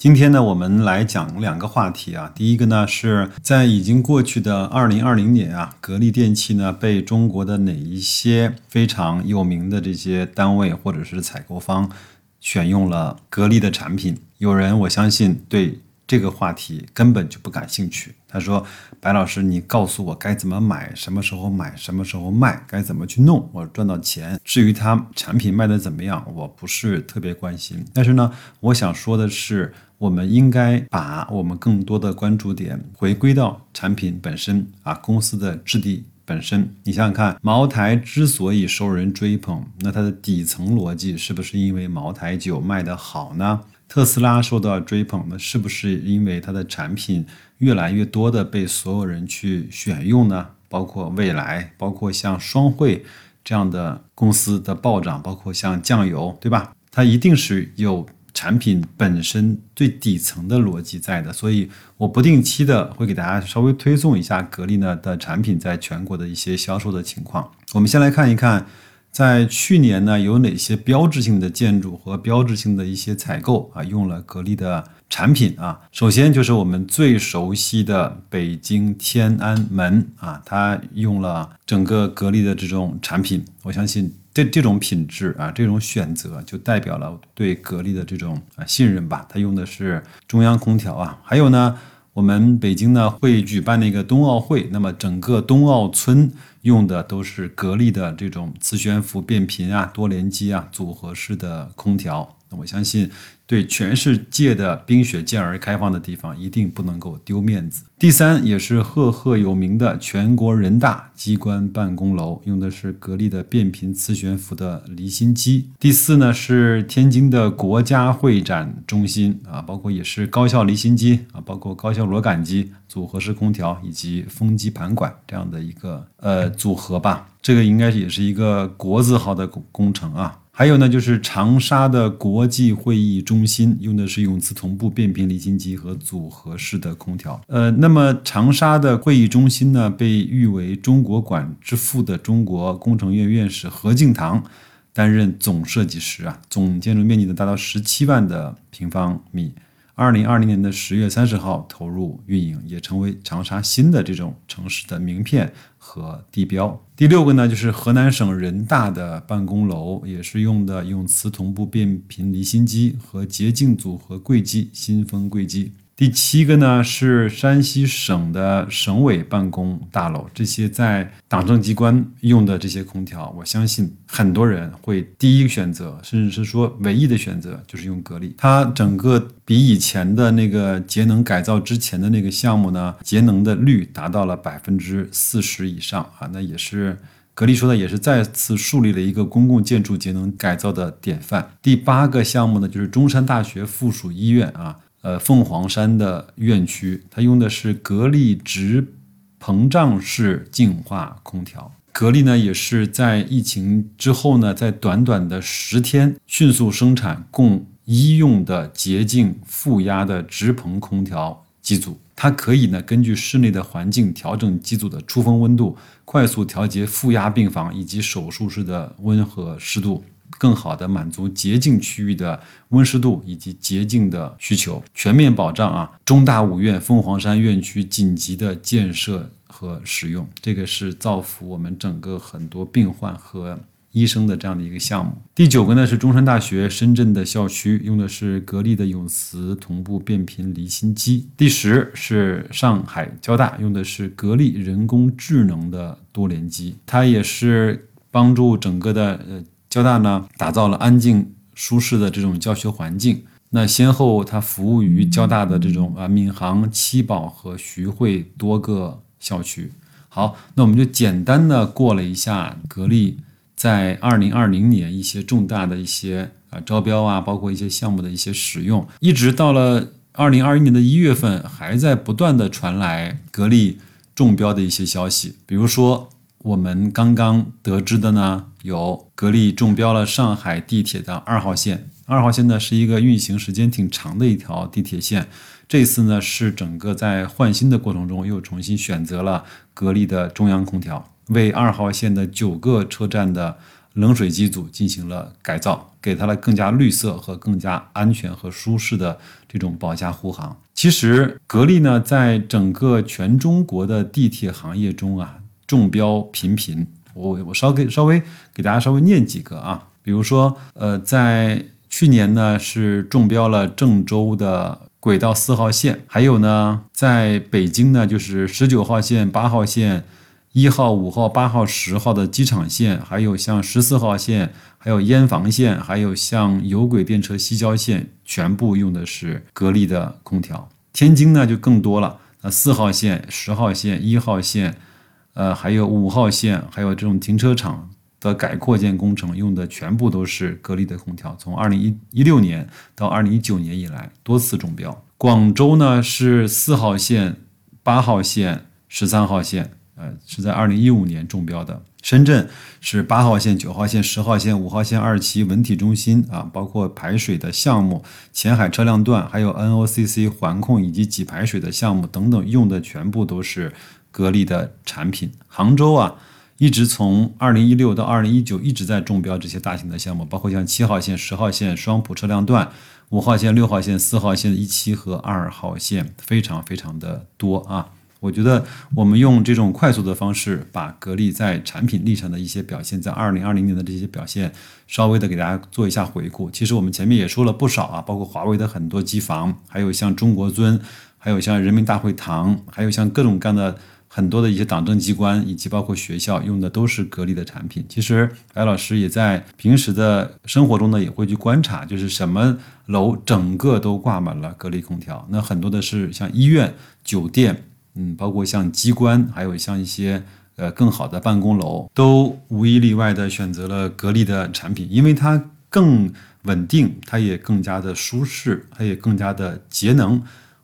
今天呢，我们来讲两个话题啊。第一个呢，是在已经过去的二零二零年啊，格力电器呢被中国的哪一些非常有名的这些单位或者是采购方选用了格力的产品？有人我相信对。这个话题根本就不感兴趣。他说：“白老师，你告诉我该怎么买，什么时候买，什么时候卖，该怎么去弄，我赚到钱。至于他产品卖的怎么样，我不是特别关心。但是呢，我想说的是，我们应该把我们更多的关注点回归到产品本身啊，公司的质地本身。你想想看，茅台之所以受人追捧，那它的底层逻辑是不是因为茅台酒卖得好呢？”特斯拉受到追捧呢，是不是因为它的产品越来越多的被所有人去选用呢？包括未来，包括像双汇这样的公司的暴涨，包括像酱油，对吧？它一定是有产品本身最底层的逻辑在的。所以我不定期的会给大家稍微推送一下格力呢的产品在全国的一些销售的情况。我们先来看一看。在去年呢，有哪些标志性的建筑和标志性的一些采购啊，用了格力的产品啊？首先就是我们最熟悉的北京天安门啊，它用了整个格力的这种产品。我相信这这种品质啊，这种选择就代表了对格力的这种啊信任吧。它用的是中央空调啊，还有呢。我们北京呢会举办那个冬奥会，那么整个冬奥村用的都是格力的这种磁悬浮变频啊、多联机啊、组合式的空调。那我相信。对全世界的冰雪健儿开放的地方，一定不能够丢面子。第三，也是赫赫有名的全国人大机关办公楼，用的是格力的变频磁悬浮的离心机。第四呢，是天津的国家会展中心啊，包括也是高效离心机啊，包括高效螺杆机、组合式空调以及风机盘管这样的一个呃组合吧。这个应该也是一个国字号的工工程啊。还有呢，就是长沙的国际会议中心用的是永磁同步变频离心机和组合式的空调。呃，那么长沙的会议中心呢，被誉为中国馆之父的中国工程院院士何敬堂担任总设计师啊，总建筑面积呢达到十七万的平方米。二零二零年的十月三十号投入运营，也成为长沙新的这种城市的名片和地标。第六个呢，就是河南省人大的办公楼，也是用的用磁同步变频离心机和洁净组合柜机，新风柜机。第七个呢是山西省的省委办公大楼，这些在党政机关用的这些空调，我相信很多人会第一个选择，甚至是说唯一的选择就是用格力。它整个比以前的那个节能改造之前的那个项目呢，节能的率达到了百分之四十以上啊，那也是格力说的，也是再次树立了一个公共建筑节能改造的典范。第八个项目呢，就是中山大学附属医院啊。呃，凤凰山的院区，它用的是格力直膨胀式净化空调。格力呢，也是在疫情之后呢，在短短的十天迅速生产供医用的洁净负压的直膨空调机组。它可以呢，根据室内的环境调整机组的出风温度，快速调节负压病房以及手术室的温和湿度。更好的满足洁净区域的温湿度以及洁净的需求，全面保障啊中大五院凤凰山院区紧急的建设和使用，这个是造福我们整个很多病患和医生的这样的一个项目。第九个呢是中山大学深圳的校区，用的是格力的永磁同步变频离心机。第十是上海交大，用的是格力人工智能的多联机，它也是帮助整个的呃。交大呢，打造了安静舒适的这种教学环境。那先后它服务于交大的这种啊闵行、七宝和徐汇多个校区。好，那我们就简单的过了一下格力在二零二零年一些重大的一些啊招标啊，包括一些项目的一些使用，一直到了二零二一年的一月份，还在不断的传来格力中标的一些消息，比如说。我们刚刚得知的呢，有格力中标了上海地铁的二号线。二号线呢是一个运行时间挺长的一条地铁线，这次呢是整个在换新的过程中又重新选择了格力的中央空调，为二号线的九个车站的冷水机组进行了改造，给它了更加绿色和更加安全和舒适的这种保驾护航。其实格力呢在整个全中国的地铁行业中啊中标频频，我我稍给稍微给大家稍微念几个啊，比如说呃在。去年呢是中标了郑州的轨道四号线，还有呢在北京呢就是十九号线、八号线、一号、五号、八号、十号的机场线，还有像十四号线、还有燕房线，还有像有轨电车西郊线，全部用的是格力的空调。天津呢就更多了，那四号线、十号线、一号线，呃还有五号线，还有这种停车场。的改扩建工程用的全部都是格力的空调，从二零一一六年到二零一九年以来多次中标。广州呢是四号线、八号线、十三号线，呃是在二零一五年中标的。深圳是八号线、九号线、十号线、五号线二期文体中心啊，包括排水的项目、前海车辆段，还有 NOCC 环控以及给排水的项目等等，用的全部都是格力的产品。杭州啊。一直从二零一六到二零一九一直在中标这些大型的项目，包括像七号线、十号线双浦车辆段、五号线、六号线、四号线一期和二号线，非常非常的多啊！我觉得我们用这种快速的方式，把格力在产品力上的一些表现，在二零二零年的这些表现，稍微的给大家做一下回顾。其实我们前面也说了不少啊，包括华为的很多机房，还有像中国尊，还有像人民大会堂，还有像各种各样的。很多的一些党政机关以及包括学校用的都是格力的产品。其实白老师也在平时的生活中呢，也会去观察，就是什么楼整个都挂满了格力空调。那很多的是像医院、酒店，嗯，包括像机关，还有像一些呃更好的办公楼，都无一例外的选择了格力的产品，因为它更稳定，它也更加的舒适，它也更加的节能。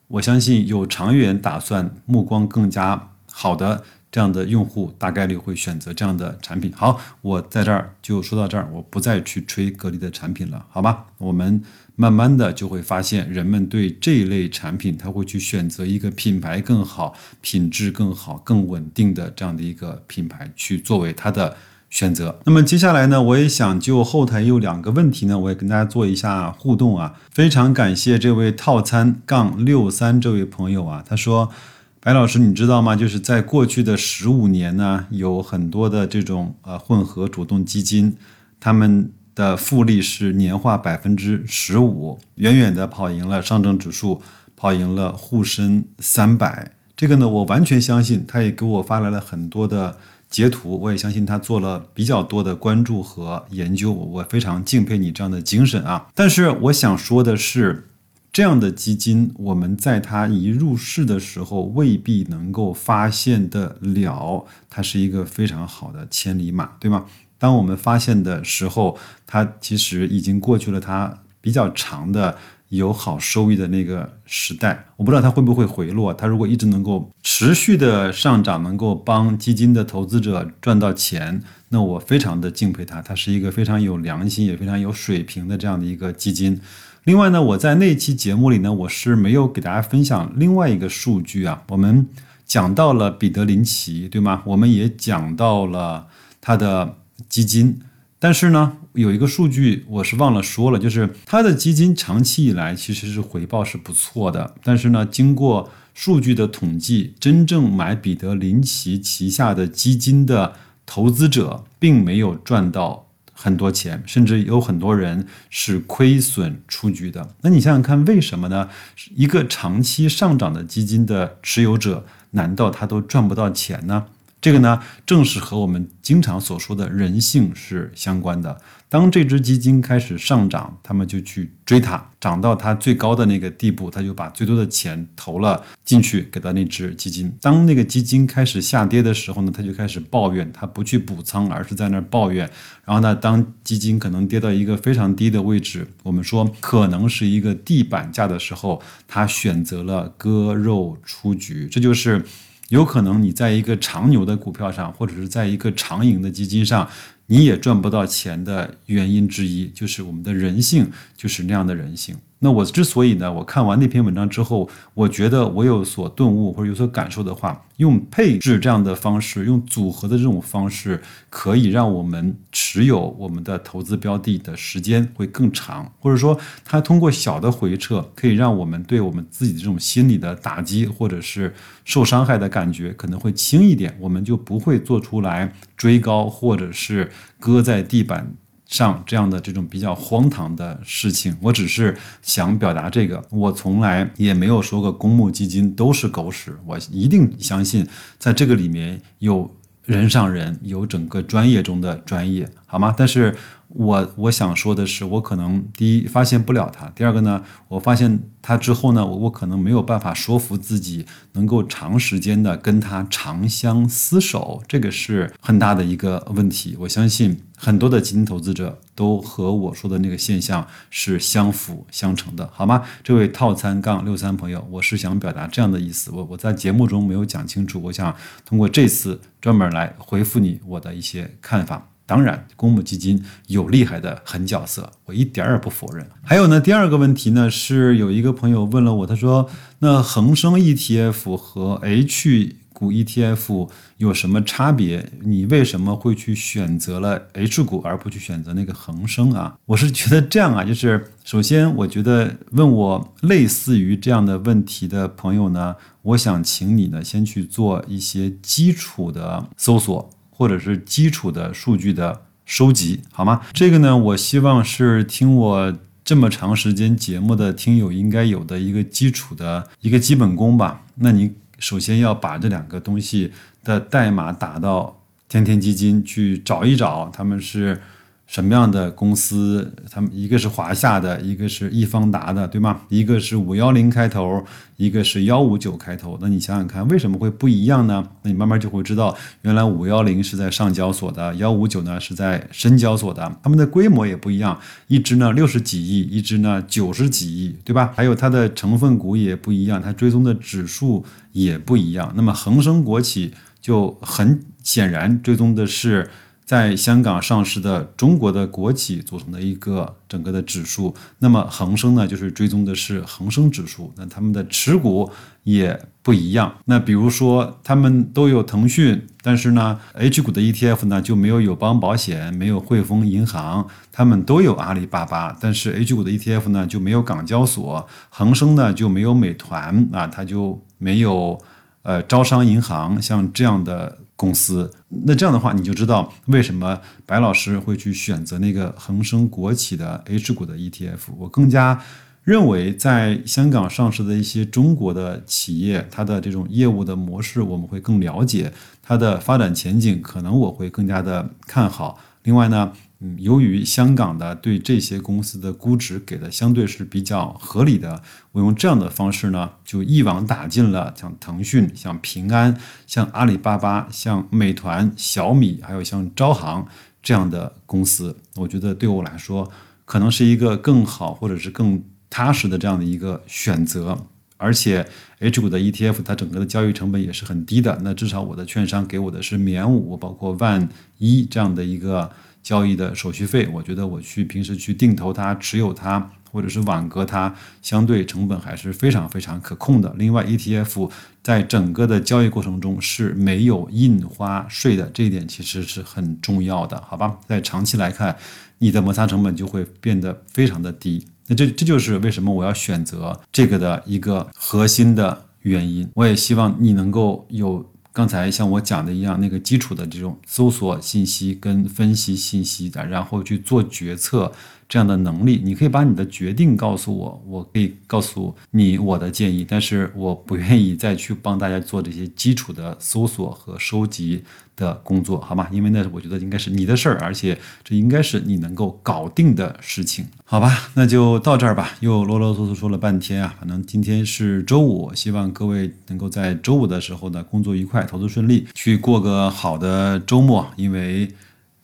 我相信有长远打算、目光更加。好的，这样的用户大概率会选择这样的产品。好，我在这儿就说到这儿，我不再去吹格力的产品了，好吧？我们慢慢的就会发现，人们对这一类产品，他会去选择一个品牌更好、品质更好、更稳定的这样的一个品牌去作为他的选择。那么接下来呢，我也想就后台有两个问题呢，我也跟大家做一下互动啊。非常感谢这位套餐杠六三这位朋友啊，他说。白老师，你知道吗？就是在过去的十五年呢，有很多的这种呃混合主动基金，他们的复利是年化百分之十五，远远的跑赢了上证指数，跑赢了沪深三百。这个呢，我完全相信。他也给我发来了很多的截图，我也相信他做了比较多的关注和研究。我非常敬佩你这样的精神啊！但是我想说的是。这样的基金，我们在它一入市的时候未必能够发现得了，它是一个非常好的千里马，对吗？当我们发现的时候，它其实已经过去了它比较长的有好收益的那个时代。我不知道它会不会回落，它如果一直能够持续的上涨，能够帮基金的投资者赚到钱，那我非常的敬佩它，它是一个非常有良心也非常有水平的这样的一个基金。另外呢，我在那期节目里呢，我是没有给大家分享另外一个数据啊。我们讲到了彼得林奇，对吗？我们也讲到了他的基金，但是呢，有一个数据我是忘了说了，就是他的基金长期以来其实是回报是不错的，但是呢，经过数据的统计，真正买彼得林奇旗下的基金的投资者并没有赚到。很多钱，甚至有很多人是亏损出局的。那你想想看，为什么呢？一个长期上涨的基金的持有者，难道他都赚不到钱呢？这个呢，正是和我们经常所说的人性是相关的。当这只基金开始上涨，他们就去追它，涨到它最高的那个地步，他就把最多的钱投了进去，给到那只基金。当那个基金开始下跌的时候呢，他就开始抱怨，他不去补仓，而是在那儿抱怨。然后呢，当基金可能跌到一个非常低的位置，我们说可能是一个地板价的时候，他选择了割肉出局。这就是。有可能你在一个长牛的股票上，或者是在一个长盈的基金上，你也赚不到钱的原因之一，就是我们的人性就是那样的人性。那我之所以呢，我看完那篇文章之后，我觉得我有所顿悟或者有所感受的话，用配置这样的方式，用组合的这种方式，可以让我们持有我们的投资标的的时间会更长，或者说它通过小的回撤，可以让我们对我们自己的这种心理的打击或者是受伤害的感觉可能会轻一点，我们就不会做出来追高或者是搁在地板。上这样的这种比较荒唐的事情，我只是想表达这个。我从来也没有说过公募基金都是狗屎，我一定相信在这个里面有人上人，有整个专业中的专业，好吗？但是。我我想说的是，我可能第一发现不了它，第二个呢，我发现它之后呢，我我可能没有办法说服自己能够长时间的跟它长相厮守，这个是很大的一个问题。我相信很多的基金投资者都和我说的那个现象是相辅相成的，好吗？这位套餐杠六三朋友，我是想表达这样的意思，我我在节目中没有讲清楚，我想通过这次专门来回复你我的一些看法。当然，公募基金有厉害的狠角色，我一点儿也不否认。还有呢，第二个问题呢，是有一个朋友问了我，他说：“那恒生 ETF 和 H 股 ETF 有什么差别？你为什么会去选择了 H 股而不去选择那个恒生啊？”我是觉得这样啊，就是首先，我觉得问我类似于这样的问题的朋友呢，我想请你呢先去做一些基础的搜索。或者是基础的数据的收集，好吗？这个呢，我希望是听我这么长时间节目的听友应该有的一个基础的一个基本功吧。那你首先要把这两个东西的代码打到天天基金去找一找，他们是。什么样的公司？他们一个是华夏的，一个是易方达的，对吗？一个是五幺零开头，一个是幺五九开头。那你想想看，为什么会不一样呢？那你慢慢就会知道，原来五幺零是在上交所的，幺五九呢是在深交所的，它们的规模也不一样，一只呢六十几亿，一只呢九十几亿，对吧？还有它的成分股也不一样，它追踪的指数也不一样。那么恒生国企就很显然追踪的是。在香港上市的中国的国企组成的一个整个的指数，那么恒生呢，就是追踪的是恒生指数，那他们的持股也不一样。那比如说，他们都有腾讯，但是呢，H 股的 ETF 呢就没有友邦保险，没有汇丰银行，他们都有阿里巴巴，但是 H 股的 ETF 呢就没有港交所，恒生呢就没有美团啊，它就没有呃招商银行，像这样的。公司，那这样的话，你就知道为什么白老师会去选择那个恒生国企的 H 股的 ETF。我更加认为，在香港上市的一些中国的企业，它的这种业务的模式，我们会更了解它的发展前景，可能我会更加的看好。另外呢。嗯，由于香港的对这些公司的估值给的相对是比较合理的，我用这样的方式呢，就一网打尽了像腾讯、像平安、像阿里巴巴、像美团、小米，还有像招行这样的公司。我觉得对我来说，可能是一个更好或者是更踏实的这样的一个选择。而且 H 股的 ETF 它整个的交易成本也是很低的，那至少我的券商给我的是免五，包括万一这样的一个。交易的手续费，我觉得我去平时去定投它、持有它，或者是网格它，相对成本还是非常非常可控的。另外，ETF 在整个的交易过程中是没有印花税的，这一点其实是很重要的，好吧？在长期来看，你的摩擦成本就会变得非常的低。那这这就是为什么我要选择这个的一个核心的原因。我也希望你能够有。刚才像我讲的一样，那个基础的这种搜索信息跟分析信息的，然后去做决策。这样的能力，你可以把你的决定告诉我，我可以告诉你我的建议，但是我不愿意再去帮大家做这些基础的搜索和收集的工作，好吗？因为那我觉得应该是你的事儿，而且这应该是你能够搞定的事情，好吧？那就到这儿吧，又啰啰嗦嗦说了半天啊，反正今天是周五，希望各位能够在周五的时候呢，工作愉快，投资顺利，去过个好的周末，因为。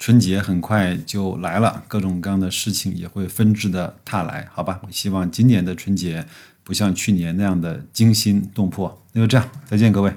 春节很快就来了，各种各样的事情也会纷至的沓来，好吧？我希望今年的春节不像去年那样的惊心动魄。那就这样，再见，各位。